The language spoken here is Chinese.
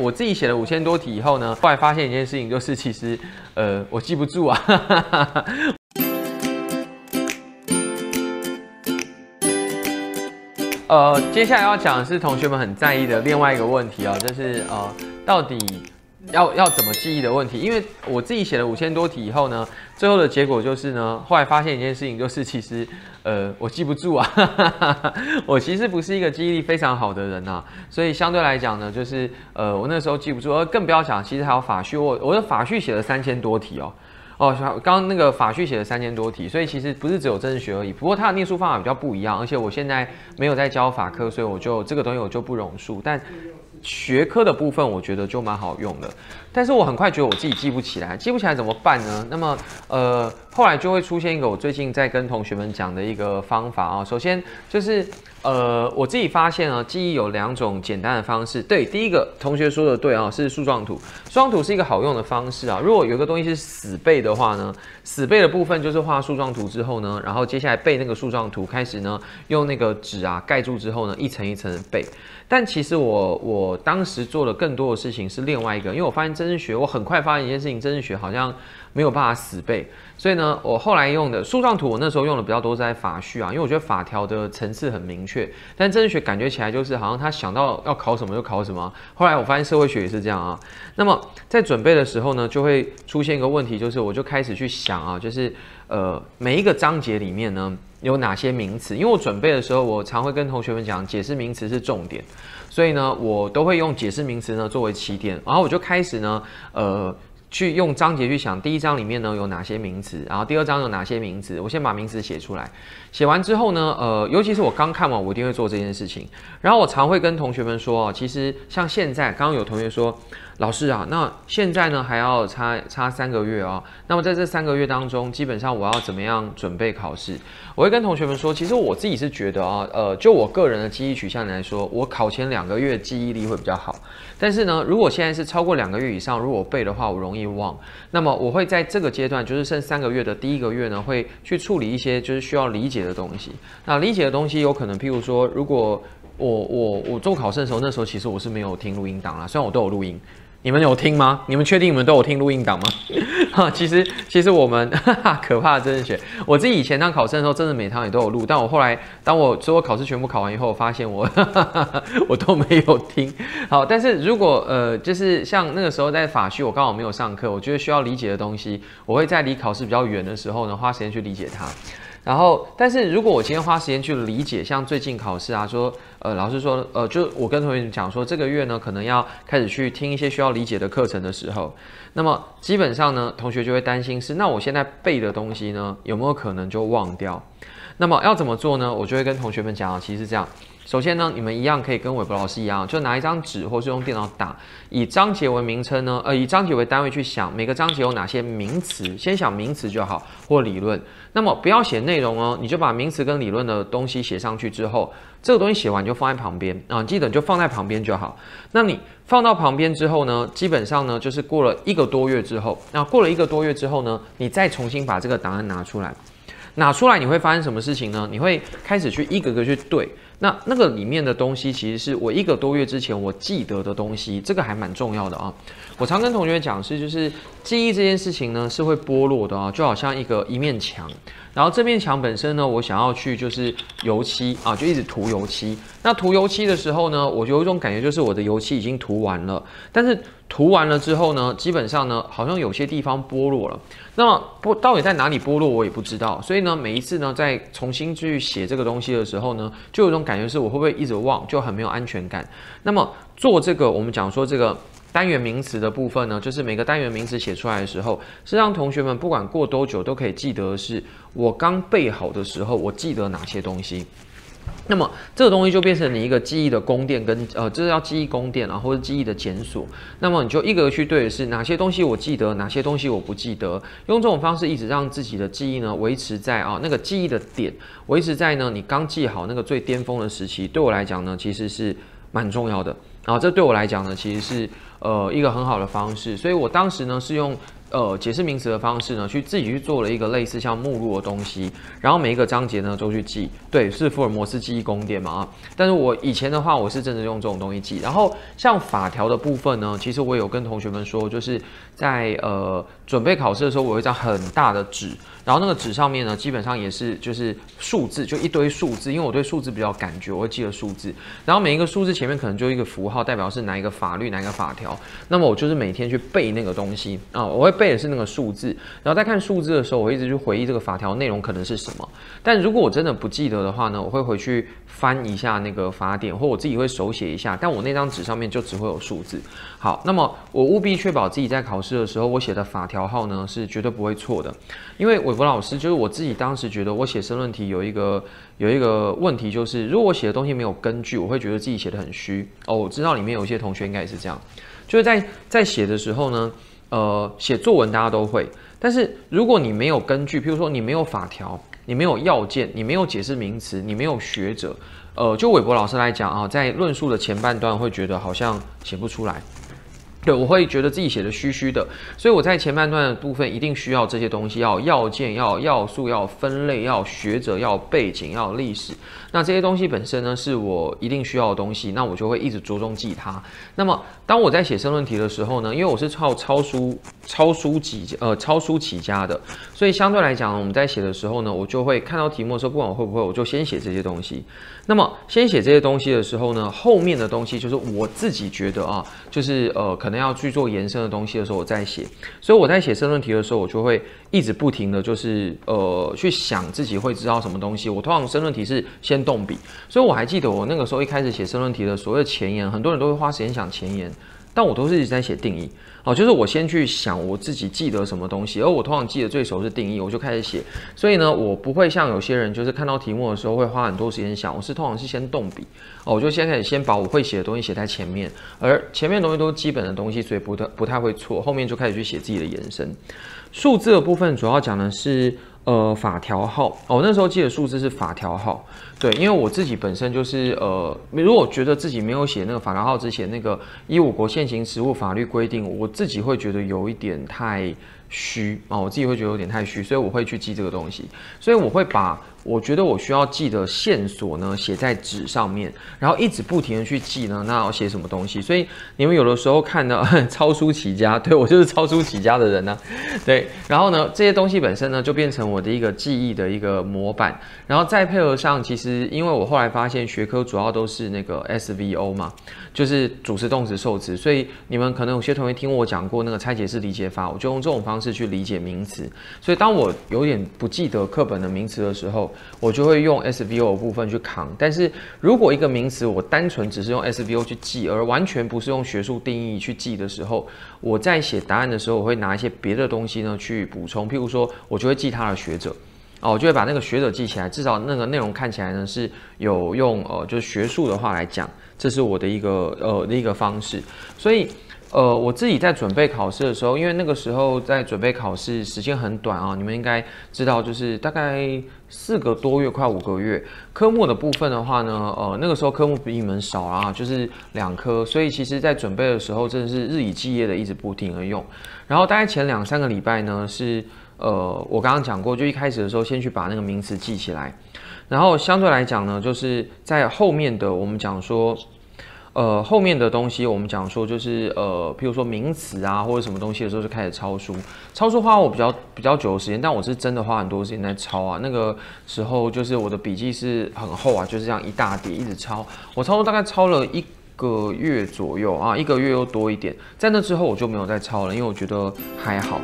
我自己写了五千多题以后呢，后来发现一件事情，就是其实呃我记不住啊。呃，接下来要讲的是同学们很在意的另外一个问题啊，就是呃，到底要要怎么记忆的问题。因为我自己写了五千多题以后呢，最后的结果就是呢，后来发现一件事情，就是其实呃，我记不住啊，我其实不是一个记忆力非常好的人呐，所以相对来讲呢，就是呃，我那时候记不住，而更不要讲，其实还有法序，我我的法序写了三千多题哦。哦，刚刚那个法序写了三千多题，所以其实不是只有政治学而已。不过它的念书方法比较不一样，而且我现在没有在教法科，所以我就这个东西我就不容述。但学科的部分，我觉得就蛮好用的。但是我很快觉得我自己记不起来，记不起来怎么办呢？那么，呃，后来就会出现一个我最近在跟同学们讲的一个方法啊。首先就是，呃，我自己发现啊，记忆有两种简单的方式。对，第一个同学说的对啊，是树状图。树状图是一个好用的方式啊。如果有一个东西是死背的话呢，死背的部分就是画树状图之后呢，然后接下来背那个树状图，开始呢用那个纸啊盖住之后呢，一层一层的背。但其实我我当时做的更多的事情是另外一个，因为我发现真治学，我很快发现一件事情，真治学好像没有办法死背，所以呢，我后来用的树状图，我那时候用的比较多在法序啊，因为我觉得法条的层次很明确，但真治学感觉起来就是好像他想到要考什么就考什么。后来我发现社会学也是这样啊。那么在准备的时候呢，就会出现一个问题，就是我就开始去想啊，就是呃每一个章节里面呢。有哪些名词？因为我准备的时候，我常会跟同学们讲，解释名词是重点，所以呢，我都会用解释名词呢作为起点，然后我就开始呢，呃，去用章节去想，第一章里面呢有哪些名词，然后第二章有哪些名词，我先把名词写出来。写完之后呢，呃，尤其是我刚看完，我一定会做这件事情。然后我常会跟同学们说啊，其实像现在，刚刚有同学说。老师啊，那现在呢还要差差三个月哦。那么在这三个月当中，基本上我要怎么样准备考试？我会跟同学们说，其实我自己是觉得啊，呃，就我个人的记忆取向来说，我考前两个月记忆力会比较好。但是呢，如果现在是超过两个月以上，如果背的话，我容易忘。那么我会在这个阶段，就是剩三个月的第一个月呢，会去处理一些就是需要理解的东西。那理解的东西有可能，譬如说，如果我我我做考试的时候，那时候其实我是没有听录音档啦，虽然我都有录音。你们有听吗？你们确定你们都有听录音档吗？哈，其实其实我们 可怕的真的学，我自己以前当考生的时候，真的每堂也都有录，但我后来当我所有考试全部考完以后，我发现我 我都没有听。好，但是如果呃，就是像那个时候在法序，我刚好没有上课，我觉得需要理解的东西，我会在离考试比较远的时候呢，花时间去理解它。然后，但是如果我今天花时间去理解，像最近考试啊，说，呃，老师说，呃，就我跟同学讲说，这个月呢，可能要开始去听一些需要理解的课程的时候，那么基本上呢，同学就会担心是，那我现在背的东西呢，有没有可能就忘掉？那么要怎么做呢？我就会跟同学们讲啊，其实是这样。首先呢，你们一样可以跟韦博老师一样，就拿一张纸或是用电脑打，以章节为名称呢，呃，以章节为单位去想每个章节有哪些名词，先想名词就好或理论。那么不要写内容哦，你就把名词跟理论的东西写上去之后，这个东西写完就放在旁边啊，记得就放在旁边就好。那你放到旁边之后呢，基本上呢就是过了一个多月之后，那过了一个多月之后呢，你再重新把这个档案拿出来，拿出来你会发生什么事情呢？你会开始去一个个去对。那那个里面的东西，其实是我一个多月之前我记得的东西，这个还蛮重要的啊。我常跟同学讲是，就是记忆这件事情呢是会剥落的啊，就好像一个一面墙。然后这面墙本身呢，我想要去就是油漆啊，就一直涂油漆。那涂油漆的时候呢，我有一种感觉，就是我的油漆已经涂完了。但是涂完了之后呢，基本上呢，好像有些地方剥落了。那么剥到底在哪里剥落，我也不知道。所以呢，每一次呢，在重新去写这个东西的时候呢，就有一种感觉是我会不会一直忘，就很没有安全感。那么做这个，我们讲说这个。单元名词的部分呢，就是每个单元名词写出来的时候，是让同学们不管过多久都可以记得，是我刚背好的时候，我记得哪些东西。那么这个东西就变成你一个记忆的宫殿，跟呃，这是要记忆宫殿啊，或者记忆的检索。那么你就一个去对的是哪些东西我记得，哪些东西我不记得，用这种方式一直让自己的记忆呢维持在啊那个记忆的点，维持在呢你刚记好那个最巅峰的时期。对我来讲呢，其实是蛮重要的。然后这对我来讲呢，其实是。呃一个很好的方式，所以我当时呢是用。呃，解释名词的方式呢，去自己去做了一个类似像目录的东西，然后每一个章节呢都去记，对，是福尔摩斯记忆宫殿嘛啊。但是我以前的话，我是真的用这种东西记。然后像法条的部分呢，其实我有跟同学们说，就是在呃准备考试的时候，我有一张很大的纸。然后那个纸上面呢，基本上也是就是数字，就一堆数字，因为我对数字比较感觉，我会记得数字。然后每一个数字前面可能就一个符号，代表是哪一个法律、哪一个法条。那么我就是每天去背那个东西啊，我会背的是那个数字。然后在看数字的时候，我一直去回忆这个法条内容可能是什么。但如果我真的不记得的话呢，我会回去翻一下那个法典，或我自己会手写一下。但我那张纸上面就只会有数字。好，那么我务必确保自己在考试的时候，我写的法条号呢是绝对不会错的，因为我。吴老师，就是我自己当时觉得我写申论题有一个有一个问题，就是如果我写的东西没有根据，我会觉得自己写的很虚。哦，我知道里面有一些同学应该也是这样，就是在在写的时候呢，呃，写作文大家都会，但是如果你没有根据，譬如说你没有法条，你没有要件，你没有解释名词，你没有学者，呃，就韦博老师来讲啊，在论述的前半段会觉得好像写不出来。对，我会觉得自己写的虚虚的，所以我在前半段的部分一定需要这些东西，要要件，要要素，要分类，要学者，要背景，要历史。那这些东西本身呢，是我一定需要的东西，那我就会一直着重记它。那么当我在写申论题的时候呢，因为我是靠抄书、抄书起呃抄书起家的，所以相对来讲，我们在写的时候呢，我就会看到题目的时候，不管我会不会，我就先写这些东西。那么先写这些东西的时候呢，后面的东西就是我自己觉得啊，就是呃可能要去做延伸的东西的时候，我再写。所以我在写申论题的时候，我就会一直不停的就是呃去想自己会知道什么东西。我通常申论题是先动笔，所以我还记得我那个时候一开始写申论题的所谓前言，很多人都会花时间想前言，但我都是一直在写定义。哦，就是我先去想我自己记得什么东西，而我通常记得最熟是定义，我就开始写。所以呢，我不会像有些人，就是看到题目的时候会花很多时间想。我是通常是先动笔，哦，我就先开始先把我会写的东西写在前面，而前面东西都是基本的东西，所以不太不太会错。后面就开始去写自己的延伸。数字的部分主要讲的是。呃，法条号哦，那时候记的数字是法条号，对，因为我自己本身就是呃，如果觉得自己没有写那个法条号之前，那个以我国现行实务法律规定，我自己会觉得有一点太。虚啊，我自己会觉得有点太虚，所以我会去记这个东西。所以我会把我觉得我需要记的线索呢写在纸上面，然后一直不停的去记呢。那要写什么东西？所以你们有的时候看到 抄书起家，对我就是抄书起家的人呢。对，然后呢这些东西本身呢就变成我的一个记忆的一个模板，然后再配合上，其实因为我后来发现学科主要都是那个 SVO 嘛，就是主词、动词、受词，所以你们可能有些同学听我讲过那个拆解式理解法，我就用这种方。方式去理解名词，所以当我有点不记得课本的名词的时候，我就会用 SVO 部分去扛。但是如果一个名词我单纯只是用 SVO 去记，而完全不是用学术定义去记的时候，我在写答案的时候，我会拿一些别的东西呢去补充。譬如说，我就会记他的学者，哦，我就会把那个学者记起来，至少那个内容看起来呢是有用，呃，就是学术的话来讲，这是我的一个呃的一个方式，所以。呃，我自己在准备考试的时候，因为那个时候在准备考试时间很短啊，你们应该知道，就是大概四个多月，快五个月。科目的部分的话呢，呃，那个时候科目比你们少啊，就是两科，所以其实在准备的时候真的是日以继夜的一直不停的用。然后大概前两三个礼拜呢，是呃，我刚刚讲过，就一开始的时候先去把那个名词记起来，然后相对来讲呢，就是在后面的我们讲说。呃，后面的东西我们讲说就是呃，譬如说名词啊或者什么东西的时候就开始抄书，抄书花我比较比较久的时间，但我是真的花很多时间在抄啊。那个时候就是我的笔记是很厚啊，就是这样一大叠一直抄，我抄书大概抄了一个月左右啊，一个月又多一点。在那之后我就没有再抄了，因为我觉得还好。